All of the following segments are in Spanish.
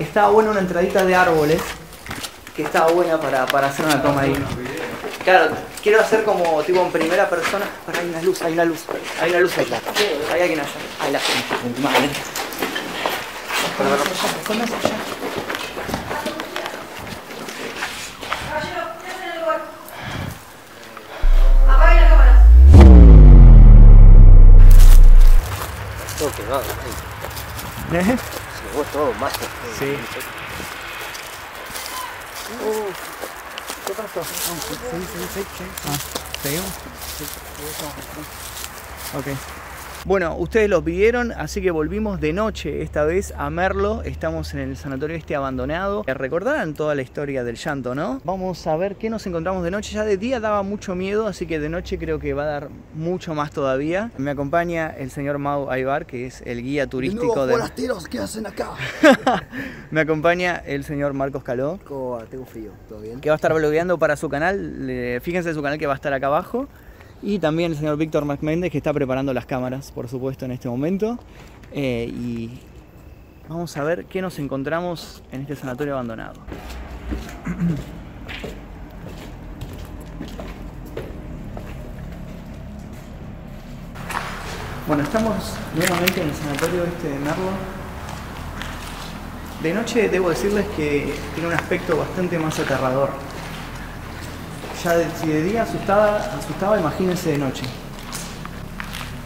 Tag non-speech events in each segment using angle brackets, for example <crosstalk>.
Estaba buena una entradita de árboles, que estaba buena para, para hacer una toma ahí. Claro, quiero hacer como tipo en primera persona. Pero hay una luz, hay una luz, hay una luz ahí. Hay alguien allá. Ahí la gente. Madre. Pero, pero, póngase cámara. Todo. ¿Eh? se llevó todo más. Sí. ¿Qué pasó? Ah, ¿seguimos? Ok. Bueno, ustedes los vieron, así que volvimos de noche esta vez a Merlo. Estamos en el sanatorio este abandonado. Eh, Recordarán toda la historia del llanto, ¿no? Vamos a ver qué nos encontramos de noche. Ya de día daba mucho miedo, así que de noche creo que va a dar mucho más todavía. Me acompaña el señor Mau Aybar, que es el guía turístico de... forasteros que hacen acá? <laughs> Me acompaña el señor Marcos Caló. ¿Cómo va? Tengo frío, ¿todo bien? que va a estar blogueando para su canal. Le- Fíjense su canal que va a estar acá abajo. Y también el señor Víctor Méndez que está preparando las cámaras, por supuesto, en este momento. Eh, y vamos a ver qué nos encontramos en este sanatorio abandonado. <clears throat> Bueno, estamos nuevamente en el sanatorio este de Merlo. De noche debo decirles que tiene un aspecto bastante más aterrador. Ya si de día asustaba, asustaba, imagínense de noche.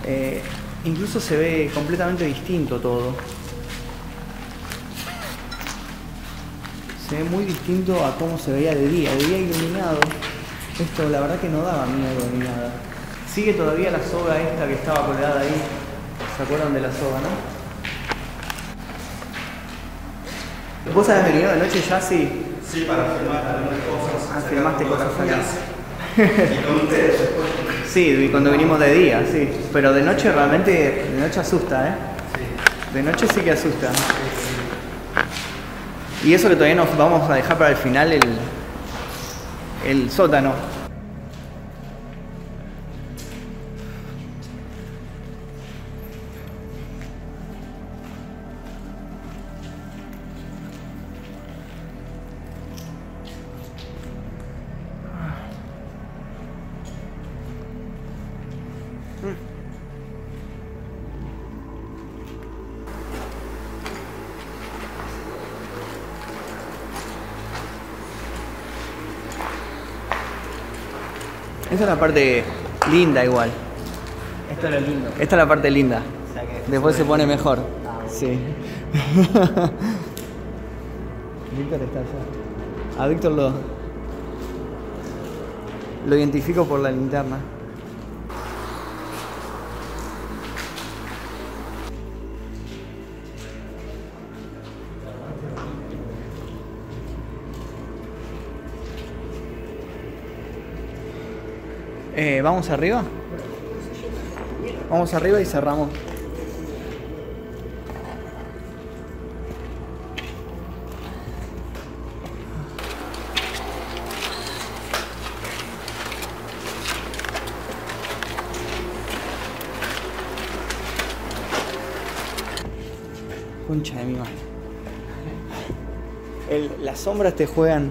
Eh, incluso se ve completamente distinto todo. Se ve muy distinto a cómo se veía de día. De día iluminado, esto la verdad que no daba miedo ni nada. Sigue todavía la soga esta que estaba colgada ahí. ¿Se acuerdan de la soga, no? ¿Vos habías venido de noche ya? Sí. Sí, para filmar algunas cosas. Ah, filmaste cosas acá. Y con ustedes después. Sí, y cuando vinimos de día, sí. Pero de noche realmente, de noche asusta, ¿eh? De noche sí que asusta. Y eso que todavía nos vamos a dejar para el final el, el sótano. Esa es la parte linda igual. Esto es lo lindo. Esta es la parte linda. O sea que- Después se pone mejor. Sí. <laughs> Víctor está allá. A Víctor lo. Lo identifico por la linterna. Eh, ¿Vamos arriba? Vamos arriba y cerramos. Concha de mi madre. Las sombras te juegan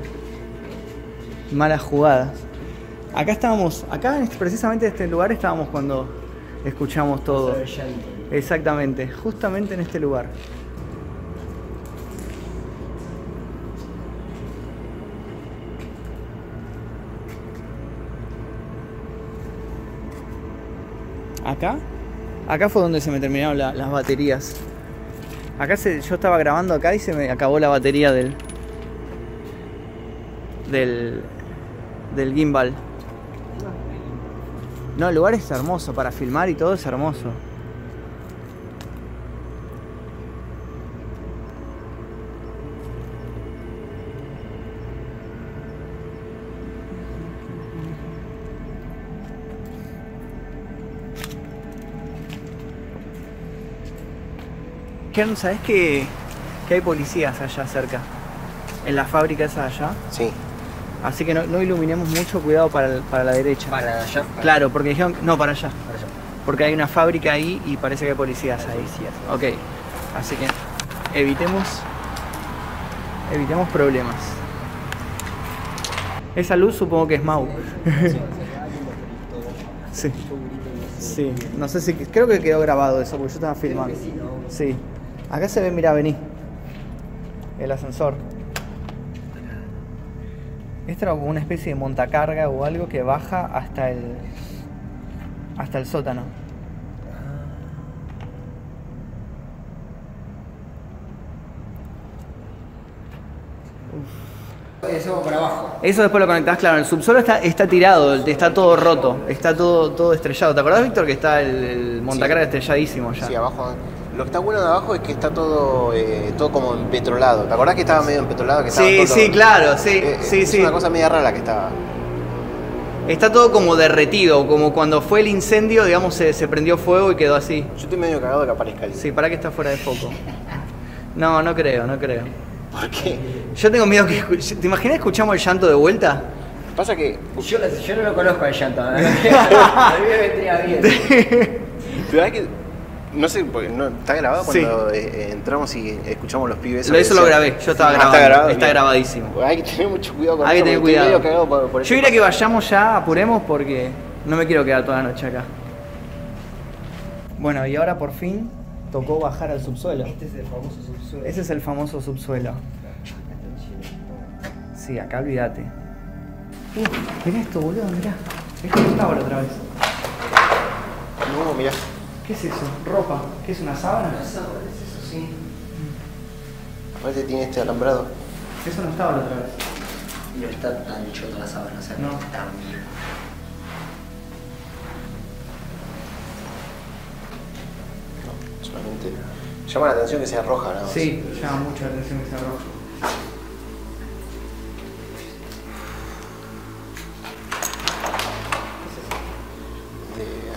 malas jugadas. Acá estábamos, acá en este- precisamente en este lugar estábamos cuando escuchamos todo. Exactamente, justamente en este lugar. Acá, acá fue donde se me terminaron la- las baterías. Acá se, yo estaba grabando acá y se me acabó la batería del del del gimbal. No, el lugar es hermoso para filmar y todo es hermoso. Kern, ¿sabes que, que hay policías allá cerca? En la fábrica esa allá. Sí, Así que no, no iluminemos mucho, cuidado para, el- para la derecha. para allá. Claro, porque dijeron, no, para allá. Para allá. Porque hay una fábrica ahí y parece que hay policías ahí. Ok, así que evitemos Evitemos problemas. Esa luz supongo que es Mau. <laughs> sí. Sí. No sé si. Creo que quedó grabado eso porque yo estaba filmando. Sí. Acá se ve, mira, vení. El ascensor. Esto era como una especie de montacarga o algo que baja hasta el. hasta el sótano. Eso para abajo. Eso después lo conectás, claro, el subsuelo está, está tirado, está todo roto, está todo, todo estrellado. ¿Te acordás, Víctor, que está el, el montacarga estrelladísimo ya? Sí, abajo. Lo que está bueno de abajo es que está todo, eh, todo como empetrolado. ¿Te acordás que estaba medio empetrolado? Que estaba Sí, todo- sí, claro, sí, Eh, sí, es sí. una cosa media rara que estaba. Está todo como derretido, como cuando fue el incendio, digamos, se, se prendió fuego y quedó así. Yo estoy medio cagado de que aparezca el. Sí, para que está fuera de foco. No, no creo, no creo. ¿Por qué? Yo tengo miedo que... ¿Te imaginas escuchamos el llanto de vuelta? Pasa que. Yo, yo no lo conozco al llanto. ¿eh? <laughs> A mí me vendría bien. Hay que. No sé, porque no, está grabado Sí. cuando eh, eh, entramos y escuchamos los pibes. Lo- eso lo grabé, yo estaba Ah, grabando, Está, grabado, está bien. grabadísimo. Pues hay que tener mucho cuidado con Hay que eso, tener porque estoy cuidado. medio cagado por, por Yo eso diría que vayamos ya, apuremos porque no me quiero quedar toda la noche acá. Bueno, y ahora por fin tocó bajar al subsuelo. Este es el famoso subsuelo. Ese es el famoso subsuelo. Sí, acá olvídate. Uh, mirá esto, boludo, mirá. No estaba la otra vez. No, mirá. ¿Qué es eso? ¿Ropa? ¿Qué es una sábana? Eso sí. Aparte tiene este alambrado. Eso no estaba la otra vez. No está tan chota la sábana, o sea, No. está tan bien. No, solamente. Llama la atención que sea roja, ¿no? Sí, llama mucho la atención que sea rojo.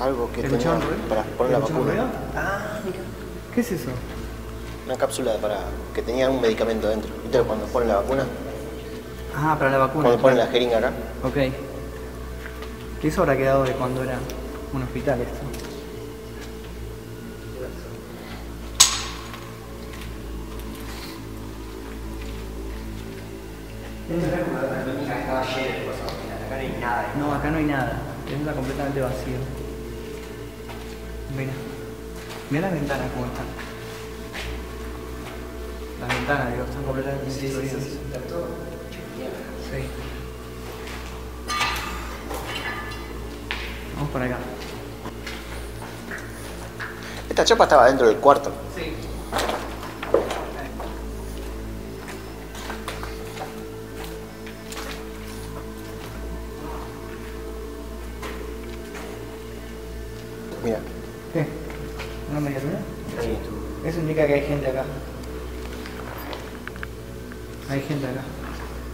Algo que tenía ¿Escucharon ruido? para poner la ¿Escucharon vacuna. ruido? Ah, mira. ¿Qué es eso? Una cápsula para que tenía un medicamento dentro. ¿Viste cuando ponen la vacuna? Ah, para la vacuna. Cuando ponen la jeringa acá. Ok. Que eso habrá quedado de cuando era un hospital esto. Cosas, acá no hay nada. No, acá no hay nada. Está completamente vacío. Mira. Mira las ventanas cómo están. Las ventanas, digo, están completamente destruidas. Está todo. Sí. Vamos por acá. Esta chapa estaba dentro del cuarto. Sí.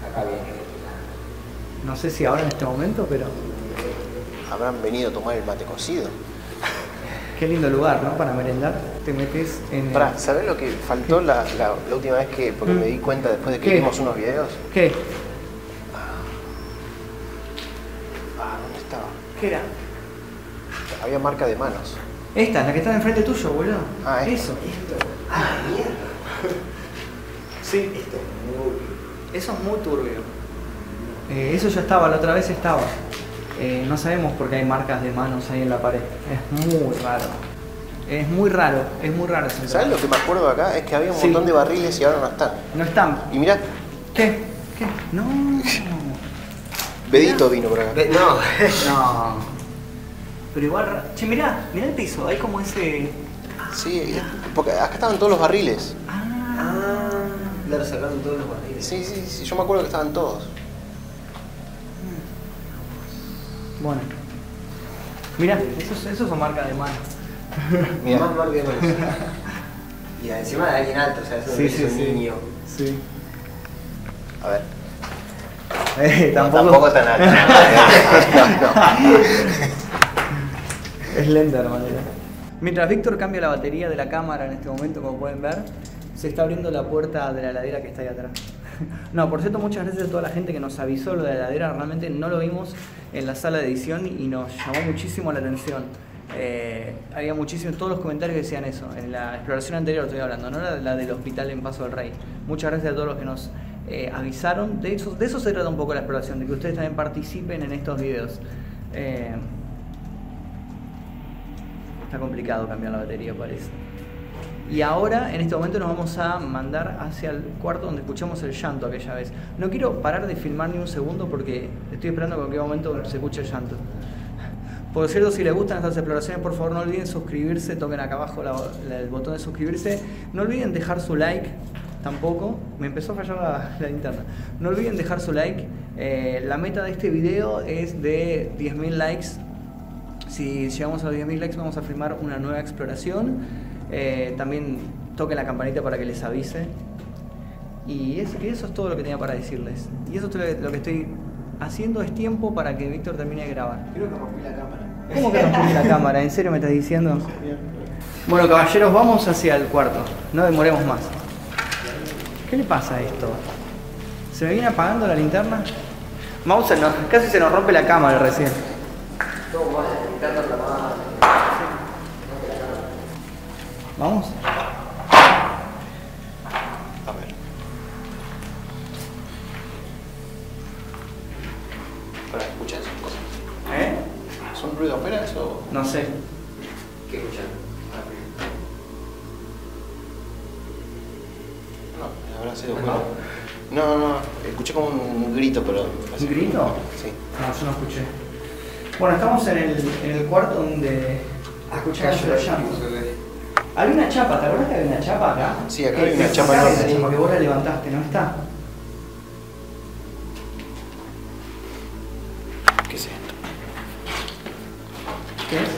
Acá viene. No sé si ahora en este momento, pero Habrán venido a tomar el mate cocido. qué lindo lugar, ¿no? Para merendar. Te metes en. Pará, ¿sabés lo que faltó la, la- la última vez que, porque me di cuenta después de que ¿Qué? vimos unos videos? ¿Qué? Ah, ¿dónde estaba? ¿Qué era? Había marca de manos. Esta, la que está enfrente tuyo, boludo. Ah, esta. Eso. Ah, mierda. <laughs> Sí. Esto. Eso es muy turbio. Eh, eso ya estaba, la otra vez estaba. Eh, no sabemos por qué hay marcas de manos ahí en la pared. Es muy raro. Es muy raro, es muy raro. ese ¿Sabes lo que me acuerdo acá? Es que había un Sí. montón de barriles y ahora no están. No están. Y mirá, ¿Qué? ¿Qué? No. <laughs> Bedito vino por acá. No. <laughs> No. Pero igual. Che, mirá, mirá el piso, hay como ese. Sí, porque acá estaban todos los barriles. Claro, sacaron todos los barriles. Sí, sí, sí, yo me acuerdo que estaban todos. Bueno. Mirá, esos, esos son marcas de mano. <laughs> Mirá. Más marca de manos. <laughs> Y encima de alguien alto, o sea, eso Sí, es sí, un sí. niño. Sí. A ver. Eh, No, tampoco. tampoco tan alto. <laughs> No, no. Es lenta la manera. Mientras Víctor cambia la batería de la cámara en este momento, como pueden ver, se está abriendo la puerta de la heladera que está ahí atrás. <laughs> No, por cierto, muchas gracias a toda la gente que nos avisó lo de la heladera. Realmente no lo vimos en la sala de edición y nos llamó muchísimo la atención. Eh, había muchísimos, todos los comentarios decían eso. En la exploración anterior estoy hablando, no la, la del hospital en Paso del Rey. Muchas gracias a todos los que nos eh, avisaron. De eso, de eso se trata un poco la exploración, de que ustedes también participen en estos videos. Eh, está complicado cambiar la batería, parece. Y ahora, en este momento, nos vamos a mandar hacia el cuarto donde escuchamos el llanto aquella vez. No quiero parar de filmar ni un segundo porque estoy esperando que en momento se escuche el llanto. Por cierto, si les gustan estas exploraciones, por favor no olviden suscribirse, toquen acá abajo la- la- el botón de suscribirse. No olviden dejar su like, tampoco. Me empezó a fallar la, la linterna. No olviden dejar su like. Eh, la meta de este video es de 10.000 likes. Si llegamos a los 10.000 likes vamos a filmar una nueva exploración. Eh, también toquen la campanita para que les avise. Y, es- y eso es todo lo que tenía para decirles. Y eso es lo que estoy haciendo. Es tiempo para que Víctor termine de grabar. Creo que rompí la cámara. ¿Cómo que rompiste la cámara? ¿En serio me estás diciendo? Bueno, caballeros, vamos hacia el cuarto. No demoremos más. ¿Qué le pasa a esto? ¿Se me viene apagando la linterna? Mouse, no, casi se nos rompe la cámara recién. ¿Vamos? A ver. Para escuchar esas cosas. ¿Eh? ¿Son ruido afuera eso? No sé. ¿Qué escuchan? No, habrá sido bueno. No, no, escuché como un grito, pero. ¿Un grito? Sí. No, yo no escuché. Bueno, estamos en el, en el cuarto donde escuchamos los llantos. Había una chapa, ¿te acuerdas que había una chapa acá? Sí, acá Que- hay una chapa enorme. esa chapa que vos la levantaste, ¿no está? ¿Qué es esto? ¿Qué es?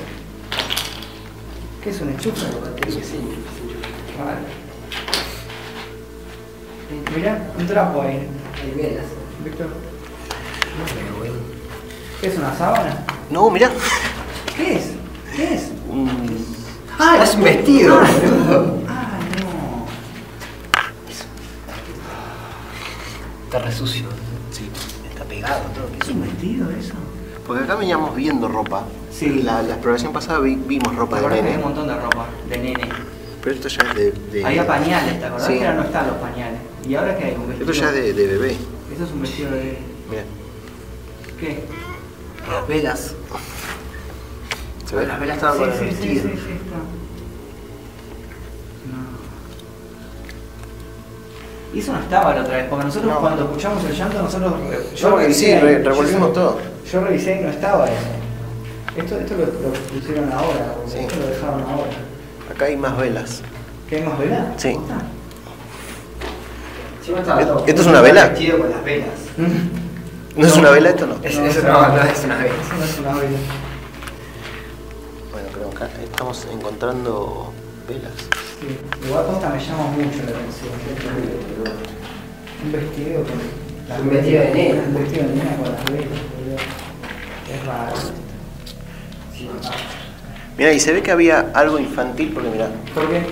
¿Qué es un enchufe? Vale. Mira, un trapo ahí. Hay velas. Víctor. ¿Qué es una sábana? No, mirá. ¿Qué es? ¿Qué es? Un. Ah, es un vestido. Ah, Ah, no. Está re sucio. Sí. Está pegado todo. ¿Es un vestido eso? Porque acá veníamos viendo ropa. Sí. La, la exploración pasada vi- vimos ropa ¿Te de que hay un nene. montón de ropa de nene? Pero esto ya es de. de- Había pañales, ¿te acordás Sí. que ahora no están los pañales? ¿Y ahora qué hay? ¿Un vestido? Esto ya es de, de bebé. Esto es un vestido de... Mira. ¿Qué? Las velas. ¿Se ve? Las velas estaban con el sí, sí, sí, vestido. Y eso no estaba la otra vez, porque nosotros No. cuando escuchamos el llanto, nosotros... Yo sí, revisé re- y- revolvimos yo- todo. Yo revisé y no estaba eso. Esto, esto lo, lo pusieron ahora, Sí. esto lo dejaron ahora. Acá hay más velas. ¿Qué hay más vela? Sí. Encima estaba ¿Esto- es una vela? Vestido con las velas. ¿No es una vela esto? No. Es- No, eso no, una- no es una vela. Eso no es una vela. Bueno, creo que acá estamos encontrando velas. Sí. Igual posta me llama mucho la atención. Un vestido con... las Un vestido de nena. Un vestido de nena con las velas, boludo. Es raro. Sí, Mira, y se ve que había algo infantil porque mira, ¿Por qué?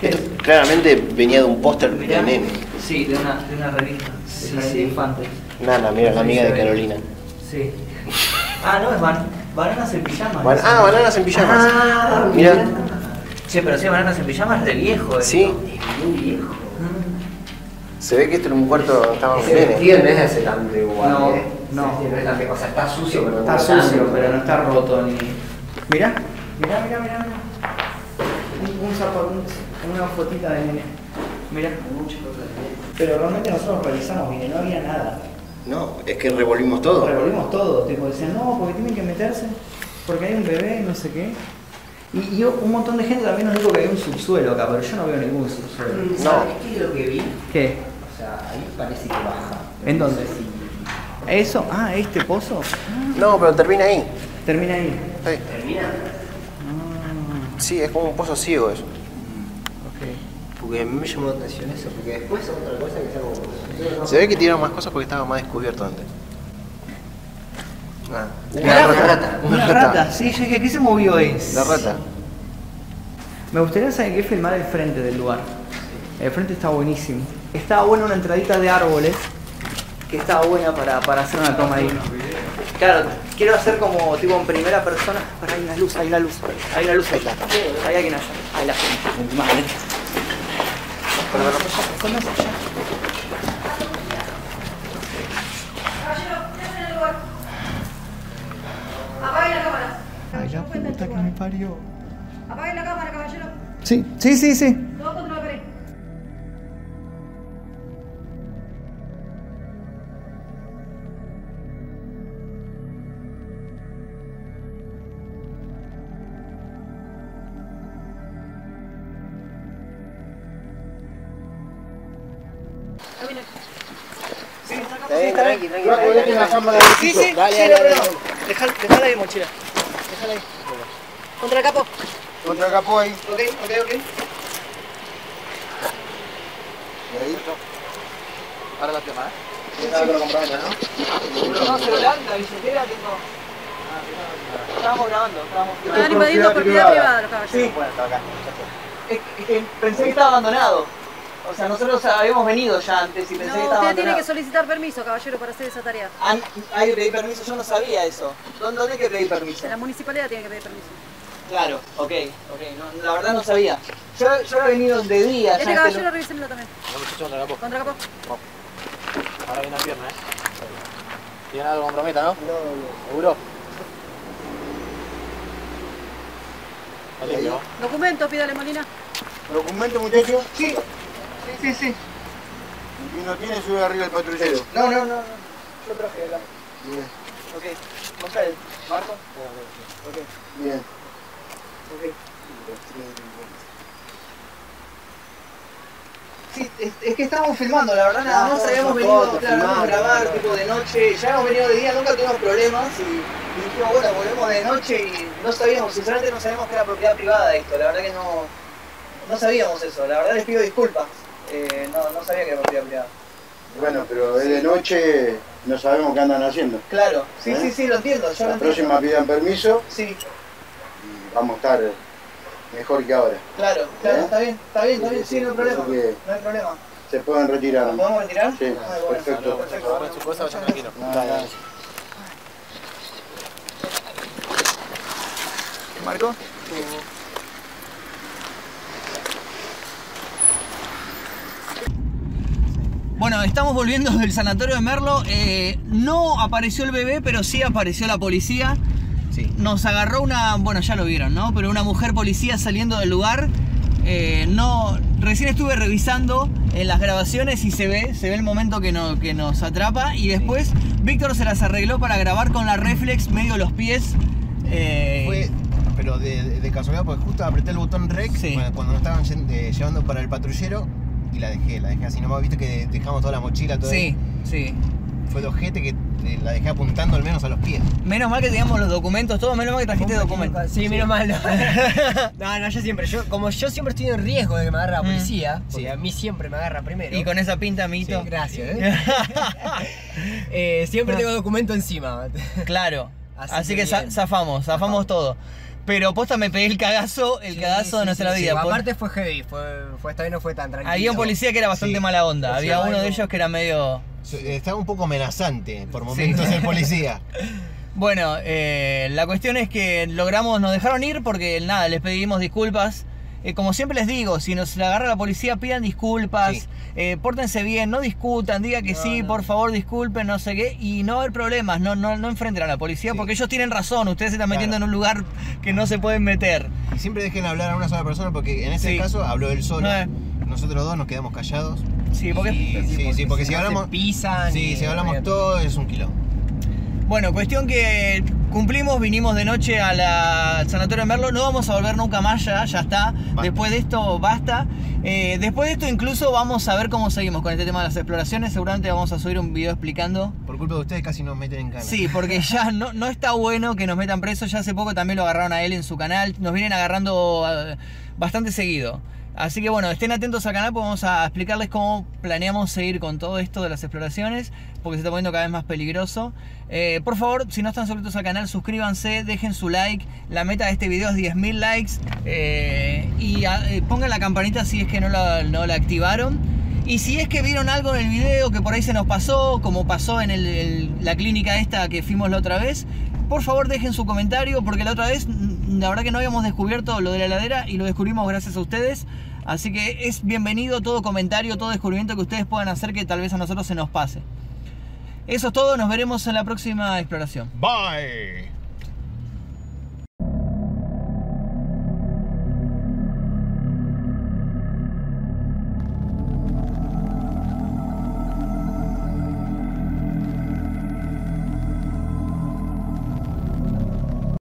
¿Qué esto es? claramente venía de un póster de Mirá. nene. Sí, de una, de una revista. Sí, sí. de infantes. Nana, mira, la amiga de. Carolina. Sí. Ah, no, es ban bananas en pijamas. Ban- ah, bananas en pijamas. Ah, Mira. Che, pero si bananas en pijamas es de viejo. Sí. esto. Es muy viejo. Se ve que esto era un cuarto estaba Ese nene. vestido no es de hace tanto igual. No, ¿eh? no. Es tanto. O sea, está sucio, pero no Está tanto. sucio, pero no está roto ni. Mirá, mirá, mirá, mirá. mirá. Un, un zapato, un- una fotita de nene. Mirá. Muchas cosas. Pero realmente nosotros revisamos, mire, no había nada. No, es que revolvimos todo. Revolvimos todo, tipo, decían, no, porque tienen que meterse, porque hay un bebé, no sé qué. Y, y un montón de gente también nos dijo que hay un subsuelo acá, pero yo no veo ningún subsuelo. Mm, ¿Sabes qué es lo que vi? ¿Qué? O sea, ahí parece que baja. ¿En dónde? No sé si ¿Eso? Ah, ¿este pozo? No, pero termina ahí. Termina ahí. Termina. Ah, Sí, es como un pozo ciego eso. ok. Porque a mí me llamó la atención eso, porque después otra cosa que como... Se ve que tiraron más cosas porque estaba más descubierto antes. Ah, Una rata. Una rata, sí, yo dije, ¿qué se movió ahí? La rata. Me gustaría saber qué filmar el frente del lugar. El frente está buenísimo. Estaba buena una entradita de árboles, que estaba buena para, para hacer una toma ahí. Claro, quiero hacer como tipo en primera persona. Para, hay una luz, hay una luz, hay una luz ahí. Hay alguien allá. Ahí la gente. Madre. Allá. Puta que me parió. Apague la cámara, caballero. Sí, sí, sí, sí. Todo contra la pared. Tranqui, tranqui. Tranqui. Sí, sí, sí, no, no, no. Dejala ahí, mochila. Dejala ahí. Contra el capo. Contra el capó ahí. Ok, ok, ok. Y ahí. Ahora la tema, ¿eh? Sí, sí. que lo comprometa, ¿no? No, celular, la billetera, tengo. Estábamos grabando, estábamos Están invadiendo propiedad privada los caballeros. Sí, Bueno, está acá. es que- es que pensé que estaba abandonado. O sea, nosotros habíamos venido ya antes y pensé que No, estaba usted tiene abandonado. que solicitar permiso, caballero, para hacer esa tarea. Ah, hay que pedir permiso, yo no sabía eso. ¿Dónde, dónde hay que pedir permiso? En la municipalidad tiene que pedir permiso. Claro, ok, ok, no, la verdad no sabía. Yo, yo había venido de día. ya Este caballero, lo- revísemelo también. No, contra capó. Contra capó. Ahora viene la pierna, ¿eh? ¿Tiene algo comprometa, no? ¿Seguro? Está limpio, ¿no? Documento, pídale Molina. Documento, muchachos. Sí, sí, sí, sí. Y no tiene, sube arriba el patrullero. No, no, no, no. Yo traje acá. Bien, Ok, el marco. Ok, bien. Ok. Sí, es, es que estábamos filmando, la verdad nada más habíamos venido claro, a grabar claro. tipo de noche, ya hemos venido de día, nunca tuvimos problemas y, y dijimos bueno volvemos de noche y no sabíamos, sinceramente no sabíamos que era propiedad privada esto, la verdad que no, no sabíamos eso, la verdad les pido disculpas, eh, no, no sabía que era propiedad privada. Bueno, pero es de noche, no sabemos qué andan haciendo. Claro, sí, ¿Eh? sí, sí, lo entiendo, yo lo La entiendo. próxima pidan permiso Sí, vamos a estar mejor que ahora. claro, claro, ¿Eh? está bien, está bien, está bien, sí, no hay problema, no hay problema. Se pueden retirar. ¿Nos podemos retirar? Sí, Ay, bueno, perfecto. su cosa, tranquilo. Marco. Bueno, estamos volviendo del sanatorio de Merlo. Eh, no apareció el bebé, pero sí apareció la policía. Sí. Nos agarró una, bueno, ya lo vieron, ¿no? Pero una mujer policía saliendo del lugar. Eh, no, recién estuve revisando en las grabaciones y se ve, se ve el momento que, no- que nos atrapa. Y después Víctor se las arregló para grabar con la reflex medio los pies. Eh, Fue, pero de, de- de casualidad, porque justo apreté el botón rec Sí. cuando nos estaban eh, llevando para el patrullero y la dejé, la dejé así nomás, viste que dejamos toda la mochila, todo sí, ahí. sí. Fue el ojete que la dejé apuntando al menos a los pies. Menos mal que teníamos los documentos, todo menos mal que trajiste documentos. Sí, menos mal. No. <laughs> no, no, yo siempre, yo, como yo siempre estoy en riesgo de que me agarre la Mm, policía, porque sí. a mí siempre me agarra primero. Y con esa pinta, amiguito. Sí, gracias. ¿eh? <laughs> Eh, siempre tengo documento encima. Claro. <laughs> Así, Así que, zafamos, zafamos todo. Pero posta me pegué el cagazo, el Sí, cagazo de nuestra sí, vida. sí. Por- Aparte fue heavy, fue, fue esta vez no fue tan tranquilo. Había un policía que era bastante Sí. mala onda. Había uno de ellos que era medio. Estaba un poco amenazante por momentos el policía. <laughs> Bueno, eh, la cuestión es que logramos, nos dejaron ir porque nada, les pedimos disculpas. Eh, como siempre les digo, si nos agarra la policía, pidan disculpas, Sí. eh, pórtense bien, no discutan, digan que No, sí, no. por favor disculpen, no sé qué, y no va a haber problemas, no, no, no enfrenten a la policía Sí. porque ellos tienen razón, ustedes se están Claro. metiendo en un lugar que no se pueden meter. Y siempre dejen hablar a una sola persona porque en Sí. caso habló él solo. Eh. Nosotros dos nos quedamos callados. Sí, porque... Sí, sí, porque si hablamos- pisan. Sí, si hablamos todo es un kilo. Bueno, cuestión que cumplimos, vinimos de noche a la al Sanatorio de Merlo, no vamos a volver nunca más ya, ya está. Después de esto basta. Eh, después de esto incluso vamos a ver cómo seguimos con este tema de las exploraciones. Seguramente vamos a subir un video explicando. Por culpa de ustedes casi nos meten en cana. Sí, porque ya <laughs> no, no está bueno que nos metan presos. Ya hace poco también lo agarraron a él en su canal. Nos vienen agarrando eh, bastante seguido. Así que bueno, estén atentos al canal porque vamos a explicarles cómo planeamos seguir con todo esto de las exploraciones, porque se está poniendo cada vez más peligroso. Eh, por favor, si no están suscritos al canal, suscríbanse, dejen su like. La meta de este video es 10.000 likes. eh, y ah, eh, pongan la campanita si es que no la, no la activaron. Y si es que vieron algo en el video que por ahí se nos pasó, como pasó en la clínica esta que fuimos la otra vez, por favor dejen su comentario porque la otra vez la verdad que no habíamos descubierto lo de la heladera y lo descubrimos gracias a ustedes. Así que es bienvenido todo comentario, todo descubrimiento que ustedes puedan hacer que tal vez a nosotros se nos pase. Eso es todo, nos veremos en la próxima exploración. Bye.